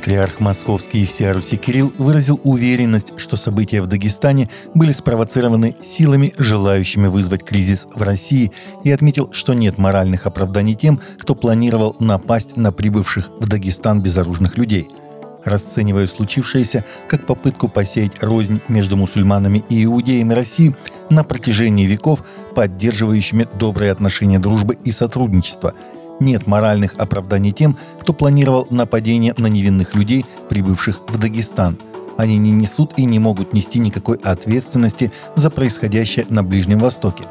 Патриарх Московский Руси Кирилл выразил уверенность, что события в Дагестане были спровоцированы силами, желающими вызвать кризис в России, и отметил, что нет моральных оправданий тем, кто планировал напасть на прибывших в Дагестан безоружных людей – расценивая случившееся как попытку посеять рознь между мусульманами и иудеями России на протяжении веков, поддерживающими добрые отношения дружбы и сотрудничества – нет моральных оправданий тем, кто планировал нападение на невинных людей, прибывших в Дагестан. Они не несут и не могут нести никакой ответственности за происходящее на Ближнем Востоке.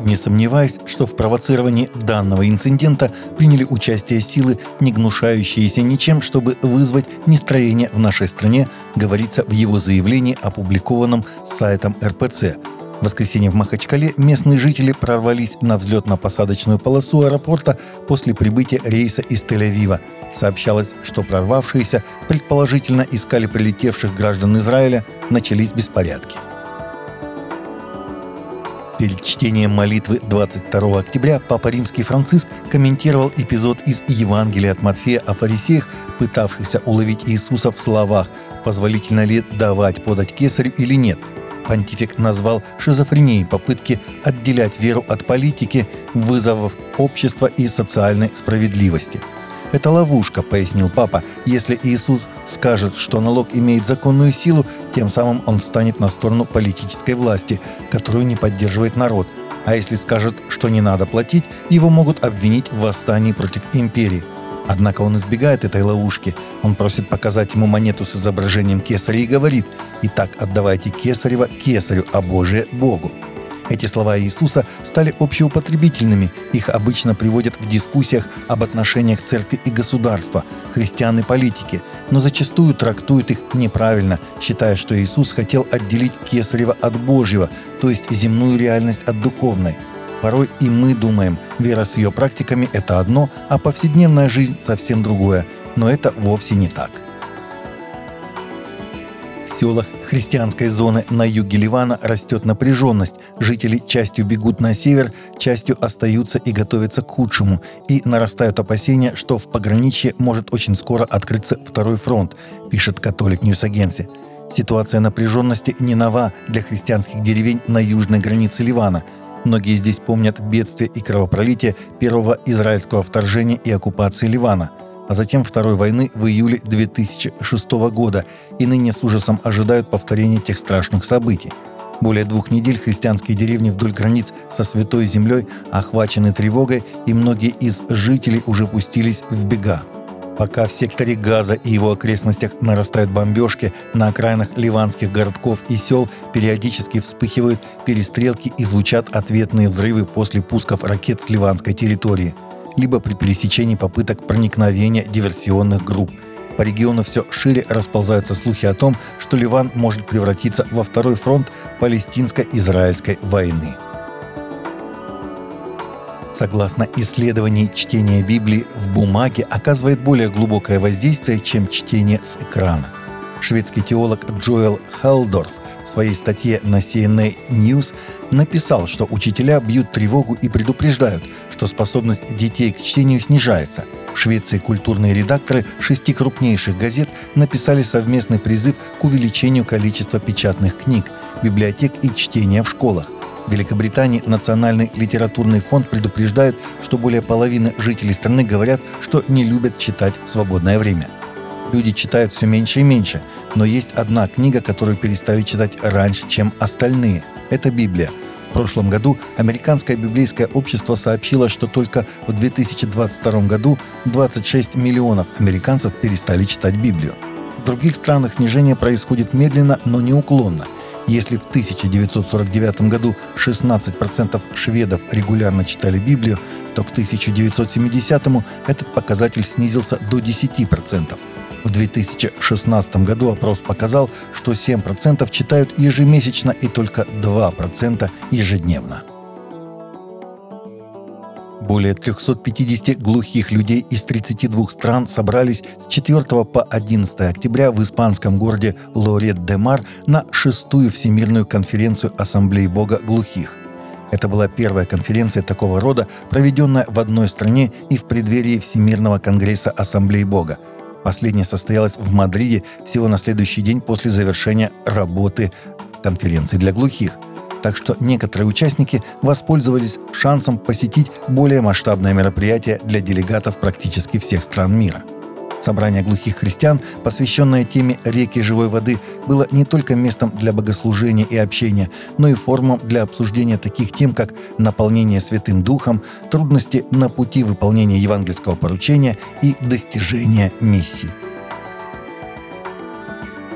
Не сомневаюсь, что в провоцировании данного инцидента приняли участие силы, не гнушающиеся ничем, чтобы вызвать нестроение в нашей стране, говорится в его заявлении, опубликованном сайтом РПЦ – в воскресенье в Махачкале местные жители прорвались на взлетно-посадочную полосу аэропорта после прибытия рейса из Тель-Авива. Сообщалось, что прорвавшиеся предположительно искали прилетевших граждан Израиля, начались беспорядки. Перед чтением молитвы 22 октября Папа Римский Франциск комментировал эпизод из Евангелия от Матфея о фарисеях, пытавшихся уловить Иисуса в словах «Позволительно ли давать подать кесарю или нет?», Понтифик назвал шизофренией попытки отделять веру от политики, вызовов общества и социальной справедливости. «Это ловушка», — пояснил папа. «Если Иисус скажет, что налог имеет законную силу, тем самым он встанет на сторону политической власти, которую не поддерживает народ. А если скажет, что не надо платить, его могут обвинить в восстании против империи. Однако он избегает этой ловушки. Он просит показать ему монету с изображением кесаря и говорит «Итак, отдавайте кесарева кесарю, а Божие – Богу». Эти слова Иисуса стали общеупотребительными. Их обычно приводят в дискуссиях об отношениях церкви и государства, христиан и политики, но зачастую трактуют их неправильно, считая, что Иисус хотел отделить Кесарева от Божьего, то есть земную реальность от духовной – Порой и мы думаем, вера с ее практиками – это одно, а повседневная жизнь – совсем другое. Но это вовсе не так. В селах христианской зоны на юге Ливана растет напряженность. Жители частью бегут на север, частью остаются и готовятся к худшему. И нарастают опасения, что в пограничье может очень скоро открыться второй фронт, пишет Catholic News Agency. Ситуация напряженности не нова для христианских деревень на южной границе Ливана – Многие здесь помнят бедствие и кровопролитие первого израильского вторжения и оккупации Ливана, а затем Второй войны в июле 2006 года и ныне с ужасом ожидают повторения тех страшных событий. Более двух недель христианские деревни вдоль границ со Святой Землей охвачены тревогой, и многие из жителей уже пустились в бега. Пока в секторе Газа и его окрестностях нарастают бомбежки, на окраинах ливанских городков и сел периодически вспыхивают перестрелки и звучат ответные взрывы после пусков ракет с ливанской территории, либо при пересечении попыток проникновения диверсионных групп. По региону все шире расползаются слухи о том, что Ливан может превратиться во второй фронт палестинско-израильской войны. Согласно исследований, чтение Библии в бумаге оказывает более глубокое воздействие, чем чтение с экрана. Шведский теолог Джоэл Халдорф в своей статье на CNA News написал, что учителя бьют тревогу и предупреждают, что способность детей к чтению снижается. В Швеции культурные редакторы шести крупнейших газет написали совместный призыв к увеличению количества печатных книг, библиотек и чтения в школах. Великобритании Национальный литературный фонд предупреждает, что более половины жителей страны говорят, что не любят читать в свободное время. Люди читают все меньше и меньше, но есть одна книга, которую перестали читать раньше, чем остальные. Это Библия. В прошлом году Американское библейское общество сообщило, что только в 2022 году 26 миллионов американцев перестали читать Библию. В других странах снижение происходит медленно, но неуклонно – если в 1949 году 16% шведов регулярно читали Библию, то к 1970 этот показатель снизился до 10%. В 2016 году опрос показал, что 7% читают ежемесячно и только 2% ежедневно. Более 350 глухих людей из 32 стран собрались с 4 по 11 октября в испанском городе Лорет-де-Мар на шестую Всемирную конференцию Ассамблеи Бога глухих. Это была первая конференция такого рода, проведенная в одной стране и в преддверии Всемирного конгресса Ассамблеи Бога. Последняя состоялась в Мадриде всего на следующий день после завершения работы конференции для глухих. Так что некоторые участники воспользовались шансом посетить более масштабное мероприятие для делегатов практически всех стран мира – Собрание глухих христиан, посвященное теме реки живой воды, было не только местом для богослужения и общения, но и форумом для обсуждения таких тем, как наполнение Святым Духом, трудности на пути выполнения евангельского поручения и достижения миссии.